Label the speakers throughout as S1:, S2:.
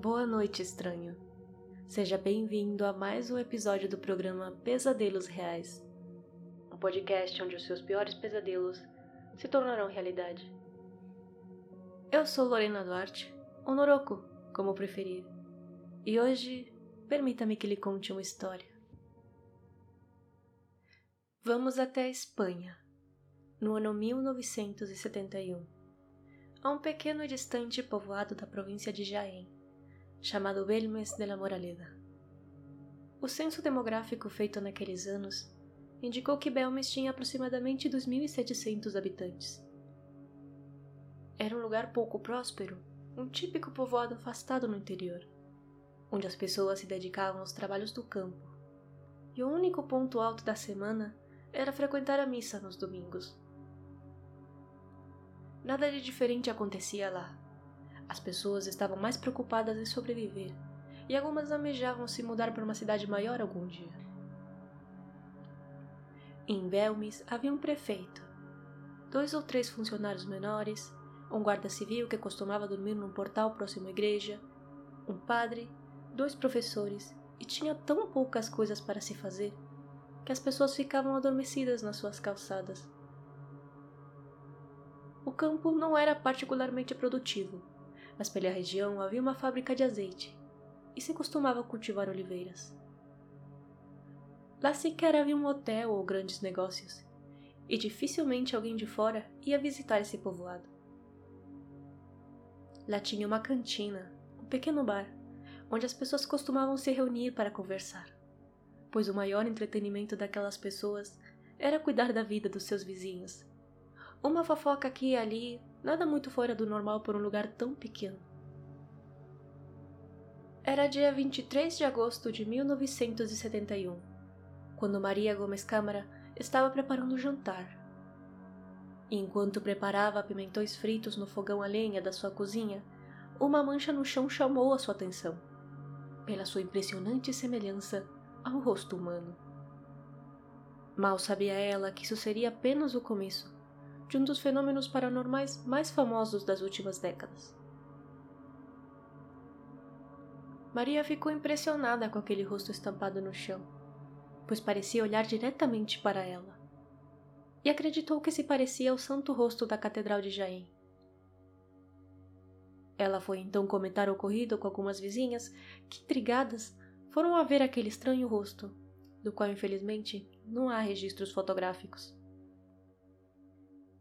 S1: Boa noite, estranho. Seja bem-vindo a mais um episódio do programa Pesadelos Reais um podcast onde os seus piores pesadelos se tornarão realidade. Eu sou Lorena Duarte, ou Noroko, como preferir, e hoje permita-me que lhe conte uma história. Vamos até a Espanha, no ano 1971, a um pequeno e distante povoado da província de Jaén, chamado Belmes de la Moraleda. O censo demográfico feito naqueles anos indicou que Belmes tinha aproximadamente 2.700 habitantes. Era um lugar pouco próspero, um típico povoado afastado no interior, onde as pessoas se dedicavam aos trabalhos do campo, e o único ponto alto da semana era frequentar a missa nos domingos. Nada de diferente acontecia lá. As pessoas estavam mais preocupadas em sobreviver, e algumas almejavam se mudar para uma cidade maior algum dia. Em Belmes havia um prefeito, dois ou três funcionários menores, um guarda civil que costumava dormir num portal próximo à igreja, um padre, dois professores, e tinha tão poucas coisas para se fazer que as pessoas ficavam adormecidas nas suas calçadas. O campo não era particularmente produtivo, mas pela região havia uma fábrica de azeite e se costumava cultivar oliveiras. Lá sequer havia um hotel ou grandes negócios, e dificilmente alguém de fora ia visitar esse povoado. Lá tinha uma cantina, um pequeno bar, onde as pessoas costumavam se reunir para conversar, pois o maior entretenimento daquelas pessoas era cuidar da vida dos seus vizinhos. Uma fofoca aqui e ali, nada muito fora do normal por um lugar tão pequeno. Era dia 23 de agosto de 1971 quando Maria Gomes Câmara estava preparando o jantar. enquanto preparava pimentões fritos no fogão a lenha da sua cozinha, uma mancha no chão chamou a sua atenção, pela sua impressionante semelhança ao rosto humano. Mal sabia ela que isso seria apenas o começo de um dos fenômenos paranormais mais famosos das últimas décadas. Maria ficou impressionada com aquele rosto estampado no chão pois parecia olhar diretamente para ela. E acreditou que se parecia ao santo rosto da Catedral de Jaém. Ela foi então comentar o ocorrido com algumas vizinhas que, intrigadas, foram a ver aquele estranho rosto, do qual infelizmente não há registros fotográficos.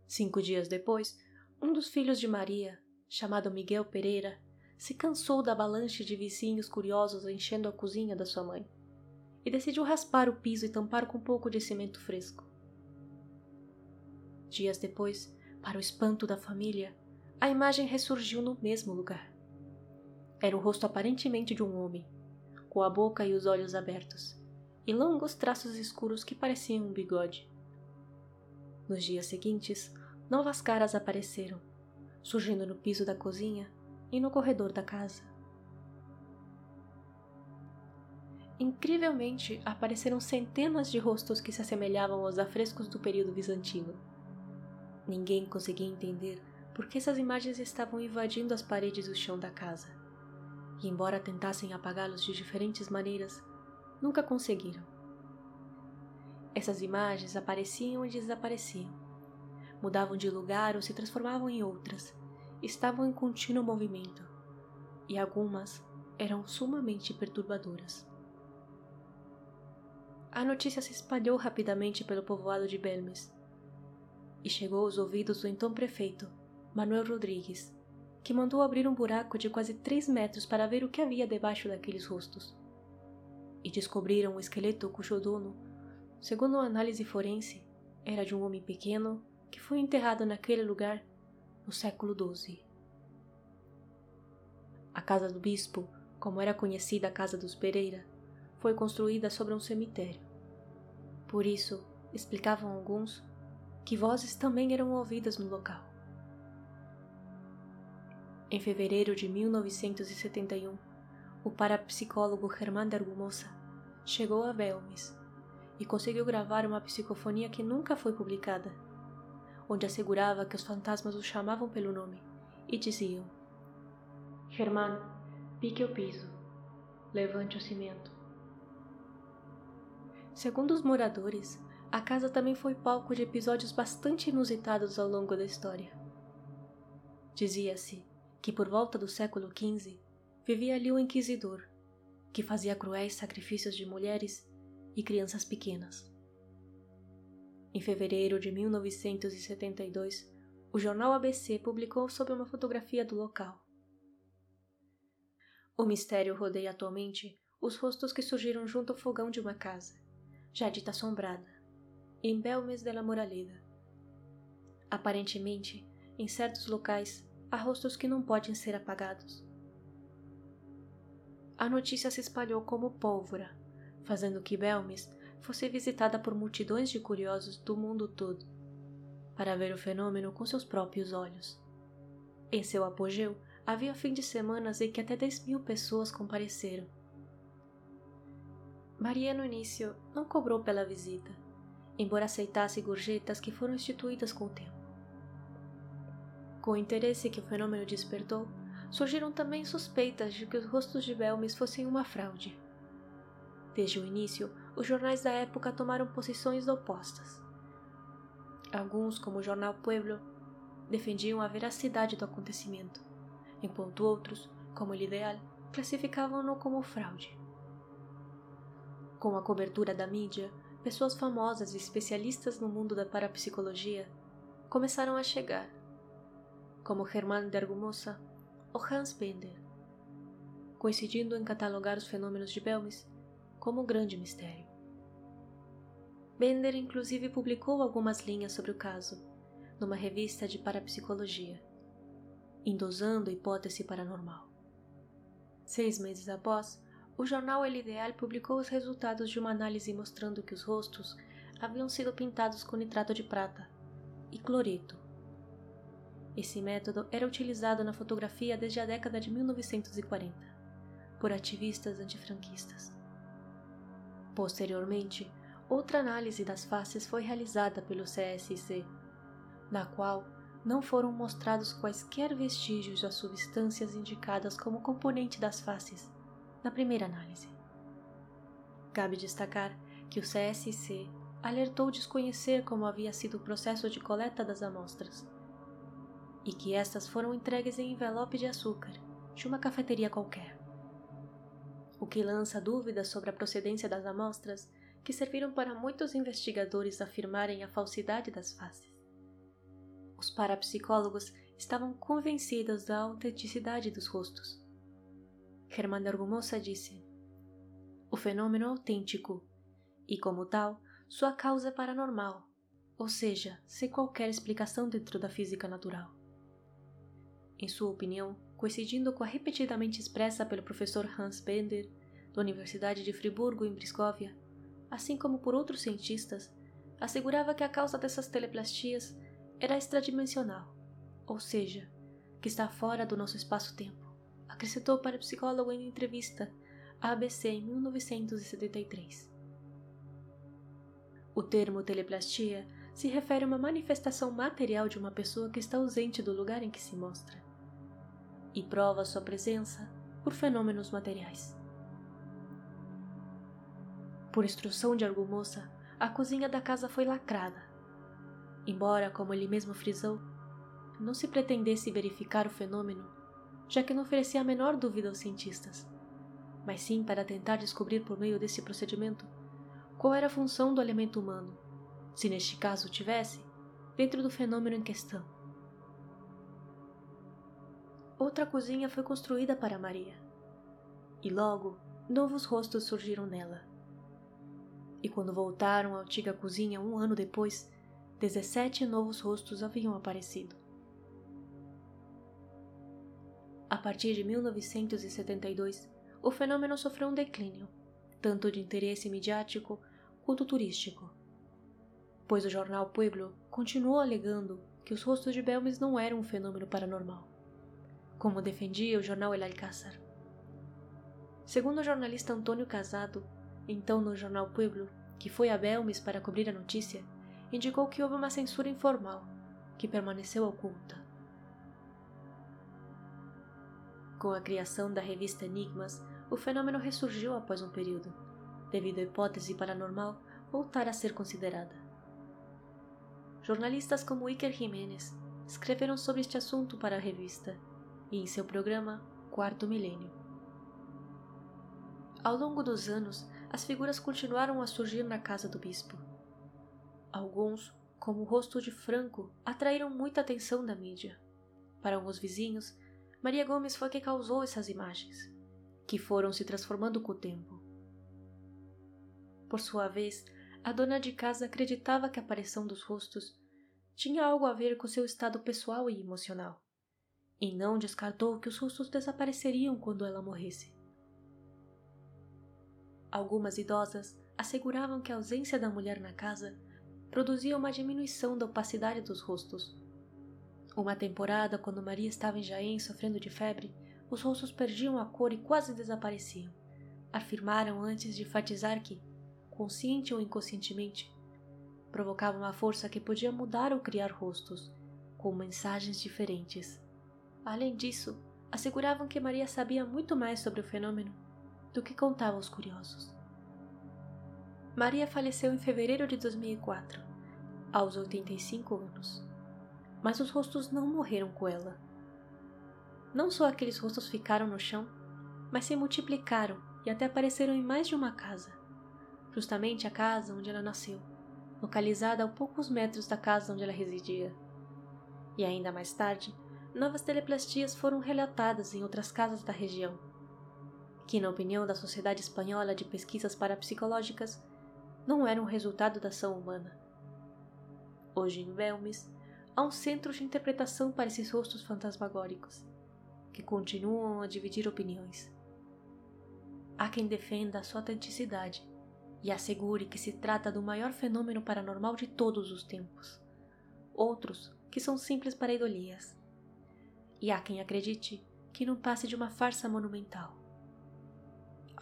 S1: Cinco dias depois, um dos filhos de Maria, chamado Miguel Pereira, se cansou da avalanche de vizinhos curiosos enchendo a cozinha da sua mãe e decidiu raspar o piso e tampar com um pouco de cimento fresco. Dias depois, para o espanto da família, a imagem ressurgiu no mesmo lugar. Era o rosto aparentemente de um homem, com a boca e os olhos abertos, e longos traços escuros que pareciam um bigode. Nos dias seguintes, novas caras apareceram, surgindo no piso da cozinha e no corredor da casa. Incrivelmente, apareceram centenas de rostos que se assemelhavam aos afrescos do período bizantino. Ninguém conseguia entender por que essas imagens estavam invadindo as paredes e o chão da casa. E, embora tentassem apagá-los de diferentes maneiras, nunca conseguiram. Essas imagens apareciam e desapareciam, mudavam de lugar ou se transformavam em outras, estavam em contínuo movimento, e algumas eram sumamente perturbadoras. A notícia se espalhou rapidamente pelo povoado de Belmes e chegou aos ouvidos do então prefeito, Manuel Rodrigues, que mandou abrir um buraco de quase três metros para ver o que havia debaixo daqueles rostos. E descobriram um esqueleto cujo dono, segundo uma análise forense, era de um homem pequeno que foi enterrado naquele lugar no século XII. A casa do bispo, como era conhecida a casa dos Pereira, foi construída sobre um cemitério. Por isso, explicavam alguns, que vozes também eram ouvidas no local. Em fevereiro de 1971, o parapsicólogo Germán de Argumosa chegou a Belmes e conseguiu gravar uma psicofonia que nunca foi publicada, onde assegurava que os fantasmas o chamavam pelo nome e diziam: Germán, Pique o piso. Levante o cimento. Segundo os moradores, a casa também foi palco de episódios bastante inusitados ao longo da história. Dizia-se que por volta do século XV vivia ali o inquisidor, que fazia cruéis sacrifícios de mulheres e crianças pequenas. Em fevereiro de 1972, o jornal ABC publicou sobre uma fotografia do local. O mistério rodeia atualmente os rostos que surgiram junto ao fogão de uma casa já dita assombrada, em Belmes de la Moraleda. Aparentemente, em certos locais, há rostos que não podem ser apagados. A notícia se espalhou como pólvora, fazendo que Belmes fosse visitada por multidões de curiosos do mundo todo, para ver o fenômeno com seus próprios olhos. Em seu apogeu, havia fim de semanas em que até 10 mil pessoas compareceram Maria, no início, não cobrou pela visita, embora aceitasse gorjetas que foram instituídas com o tempo. Com o interesse que o fenômeno despertou, surgiram também suspeitas de que os rostos de Belmes fossem uma fraude. Desde o início, os jornais da época tomaram posições opostas. Alguns, como o jornal Pueblo, defendiam a veracidade do acontecimento, enquanto outros, como o Ideal, classificavam-no como fraude. Com a cobertura da mídia, pessoas famosas e especialistas no mundo da parapsicologia começaram a chegar, como Germán de Argumosa ou Hans Bender, coincidindo em catalogar os fenômenos de Belmes como um grande mistério. Bender inclusive publicou algumas linhas sobre o caso numa revista de parapsicologia, endosando a hipótese paranormal. Seis meses após, o jornal El Ideal publicou os resultados de uma análise mostrando que os rostos haviam sido pintados com nitrato de prata e cloreto. Esse método era utilizado na fotografia desde a década de 1940 por ativistas antifranquistas. Posteriormente, outra análise das faces foi realizada pelo CSIC, na qual não foram mostrados quaisquer vestígios das substâncias indicadas como componente das faces na primeira análise. Cabe destacar que o CSC alertou desconhecer como havia sido o processo de coleta das amostras e que estas foram entregues em envelope de açúcar de uma cafeteria qualquer. O que lança dúvidas sobre a procedência das amostras que serviram para muitos investigadores afirmarem a falsidade das faces. Os parapsicólogos estavam convencidos da autenticidade dos rostos Germán de Argumosa disse: O fenômeno é autêntico e, como tal, sua causa é paranormal, ou seja, sem qualquer explicação dentro da física natural. Em sua opinião, coincidindo com a repetidamente expressa pelo professor Hans Bender, da Universidade de Friburgo, em Briscóvia, assim como por outros cientistas, assegurava que a causa dessas teleplastias era extradimensional, ou seja, que está fora do nosso espaço-tempo acrescentou para o psicólogo em entrevista à ABC em 1973. O termo teleplastia se refere a uma manifestação material de uma pessoa que está ausente do lugar em que se mostra e prova sua presença por fenômenos materiais. Por instrução de Argumoça, a cozinha da casa foi lacrada. Embora, como ele mesmo frisou, não se pretendesse verificar o fenômeno já que não oferecia a menor dúvida aos cientistas, mas sim para tentar descobrir por meio desse procedimento qual era a função do elemento humano, se neste caso tivesse, dentro do fenômeno em questão. Outra cozinha foi construída para Maria, e logo novos rostos surgiram nela. E quando voltaram à antiga cozinha um ano depois, 17 novos rostos haviam aparecido. A partir de 1972, o fenômeno sofreu um declínio, tanto de interesse midiático quanto turístico, pois o jornal Pueblo continuou alegando que os rostos de Belmes não eram um fenômeno paranormal, como defendia o jornal El Alcázar. Segundo o jornalista Antônio Casado, então no jornal Pueblo, que foi a Belmes para cobrir a notícia, indicou que houve uma censura informal, que permaneceu oculta. Com a criação da revista Enigmas, o fenômeno ressurgiu após um período, devido à hipótese paranormal voltar a ser considerada. Jornalistas como Iker Jiménez escreveram sobre este assunto para a revista e em seu programa Quarto Milênio. Ao longo dos anos, as figuras continuaram a surgir na casa do bispo. Alguns, como o rosto de Franco, atraíram muita atenção da mídia. Para alguns vizinhos, Maria Gomes foi quem causou essas imagens, que foram se transformando com o tempo. Por sua vez, a dona de casa acreditava que a aparição dos rostos tinha algo a ver com seu estado pessoal e emocional, e não descartou que os rostos desapareceriam quando ela morresse. Algumas idosas asseguravam que a ausência da mulher na casa produzia uma diminuição da opacidade dos rostos. Uma temporada, quando Maria estava em Jaém sofrendo de febre, os rostos perdiam a cor e quase desapareciam. Afirmaram antes de enfatizar que, consciente ou inconscientemente, provocava uma força que podia mudar ou criar rostos, com mensagens diferentes. Além disso, asseguravam que Maria sabia muito mais sobre o fenômeno do que contava aos curiosos. Maria faleceu em fevereiro de 2004, aos 85 anos. Mas os rostos não morreram com ela. Não só aqueles rostos ficaram no chão, mas se multiplicaram e até apareceram em mais de uma casa, justamente a casa onde ela nasceu localizada a poucos metros da casa onde ela residia. E ainda mais tarde, novas teleplastias foram relatadas em outras casas da região, que, na opinião da Sociedade Espanhola de Pesquisas Parapsicológicas, não eram resultado da ação humana. Hoje em Belmes, há um centro de interpretação para esses rostos fantasmagóricos, que continuam a dividir opiniões. Há quem defenda a sua autenticidade e assegure que se trata do maior fenômeno paranormal de todos os tempos. Outros que são simples pareidolias. E há quem acredite que não passe de uma farsa monumental.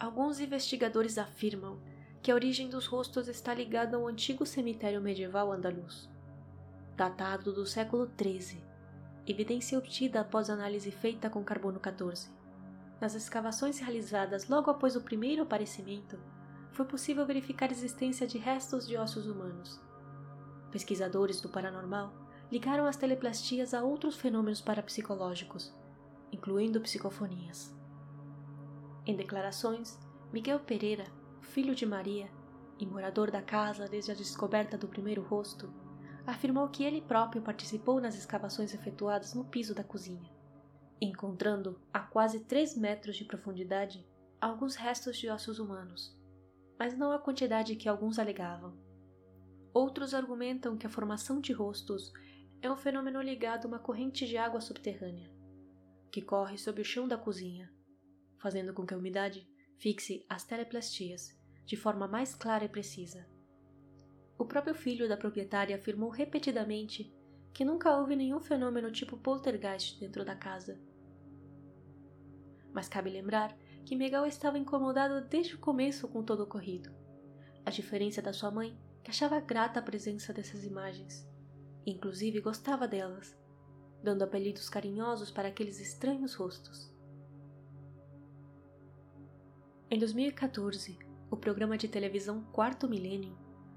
S1: Alguns investigadores afirmam que a origem dos rostos está ligada ao antigo cemitério medieval andaluz, datado do século XIII, evidência obtida após análise feita com carbono 14. Nas escavações realizadas logo após o primeiro aparecimento, foi possível verificar a existência de restos de ossos humanos. Pesquisadores do paranormal ligaram as teleplastias a outros fenômenos parapsicológicos, incluindo psicofonias. Em declarações, Miguel Pereira, filho de Maria e morador da casa desde a descoberta do primeiro rosto, afirmou que ele próprio participou nas escavações efetuadas no piso da cozinha, encontrando, a quase 3 metros de profundidade, alguns restos de ossos humanos mas não a quantidade que alguns alegavam. Outros argumentam que a formação de rostos é um fenômeno ligado a uma corrente de água subterrânea, que corre sob o chão da cozinha, fazendo com que a umidade fixe as teleplastias de forma mais clara e precisa. O próprio filho da proprietária afirmou repetidamente que nunca houve nenhum fenômeno tipo poltergeist dentro da casa. Mas cabe lembrar que Miguel estava incomodado desde o começo com todo o ocorrido. A diferença da sua mãe, que achava grata a presença dessas imagens, inclusive gostava delas, dando apelidos carinhosos para aqueles estranhos rostos. Em 2014, o programa de televisão Quarto Milênio,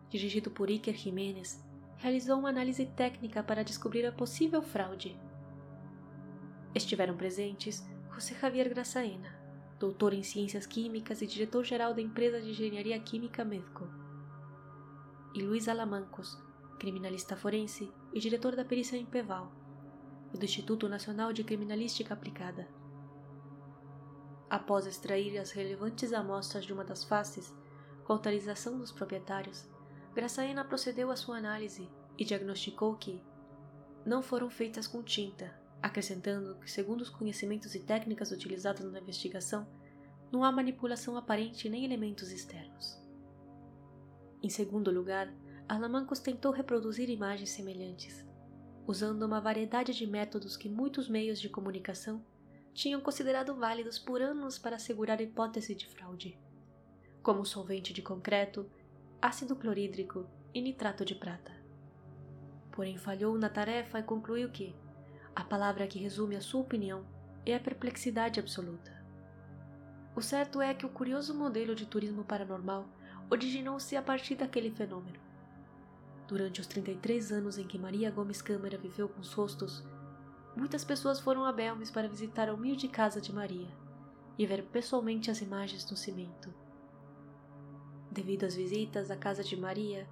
S1: dirigido por Iker Jiménez, realizou uma análise técnica para descobrir a possível fraude. Estiveram presentes José Javier Graçaena, doutor em Ciências Químicas e diretor-geral da empresa de engenharia química Medco. E Luiz Alamancos, criminalista forense e diretor da perícia em Peval do Instituto Nacional de Criminalística Aplicada. Após extrair as relevantes amostras de uma das faces, com autorização dos proprietários, Graçaena procedeu à sua análise e diagnosticou que não foram feitas com tinta, acrescentando que, segundo os conhecimentos e técnicas utilizados na investigação, não há manipulação aparente nem elementos externos. Em segundo lugar, Alamancos tentou reproduzir imagens semelhantes, usando uma variedade de métodos que muitos meios de comunicação tinham considerado válidos por anos para assegurar a hipótese de fraude, como solvente de concreto, ácido clorídrico e nitrato de prata. Porém, falhou na tarefa e concluiu que, a palavra que resume a sua opinião é a perplexidade absoluta. O certo é que o curioso modelo de turismo paranormal originou-se a partir daquele fenômeno. Durante os 33 anos em que Maria Gomes Câmara viveu com os rostos, muitas pessoas foram a Belmes para visitar a humilde casa de Maria e ver pessoalmente as imagens no cimento. Devido às visitas à casa de Maria,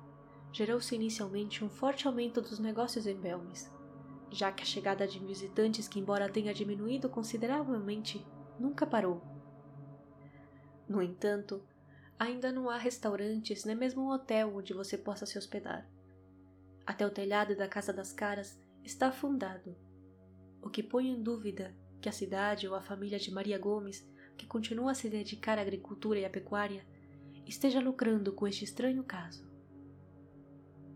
S1: gerou-se inicialmente um forte aumento dos negócios em Belmes, já que a chegada de visitantes, que embora tenha diminuído consideravelmente, nunca parou. No entanto, ainda não há restaurantes nem mesmo um hotel onde você possa se hospedar. Até o telhado da Casa das Caras está afundado, o que põe em dúvida que a cidade ou a família de Maria Gomes, que continua a se dedicar à agricultura e à pecuária, esteja lucrando com este estranho caso.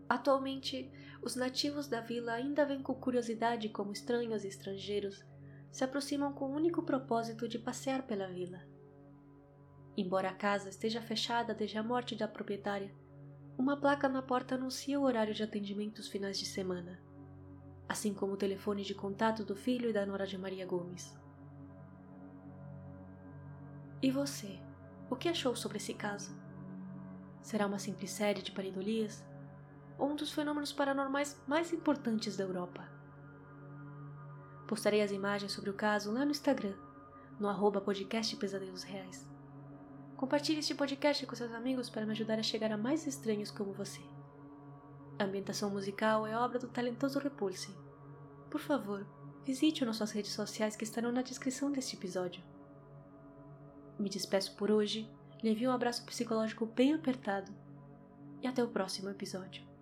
S1: Atualmente, os nativos da vila ainda vêm com curiosidade como estranhos e estrangeiros se aproximam com o único propósito de passear pela vila. Embora a casa esteja fechada desde a morte da proprietária, uma placa na porta anuncia o horário de atendimento os finais de semana, assim como o telefone de contato do filho e da nora de Maria Gomes. E você, o que achou sobre esse caso? Será uma simples série de paridolias? Ou um dos fenômenos paranormais mais importantes da Europa? Postarei as imagens sobre o caso lá no Instagram, no arroba podcast Pesadelos Reais. Compartilhe este podcast com seus amigos para me ajudar a chegar a mais estranhos como você. A ambientação musical é obra do talentoso Repulse. Por favor, visite nossas redes sociais que estarão na descrição deste episódio. Me despeço por hoje lhe envio um abraço psicológico bem apertado e até o próximo episódio.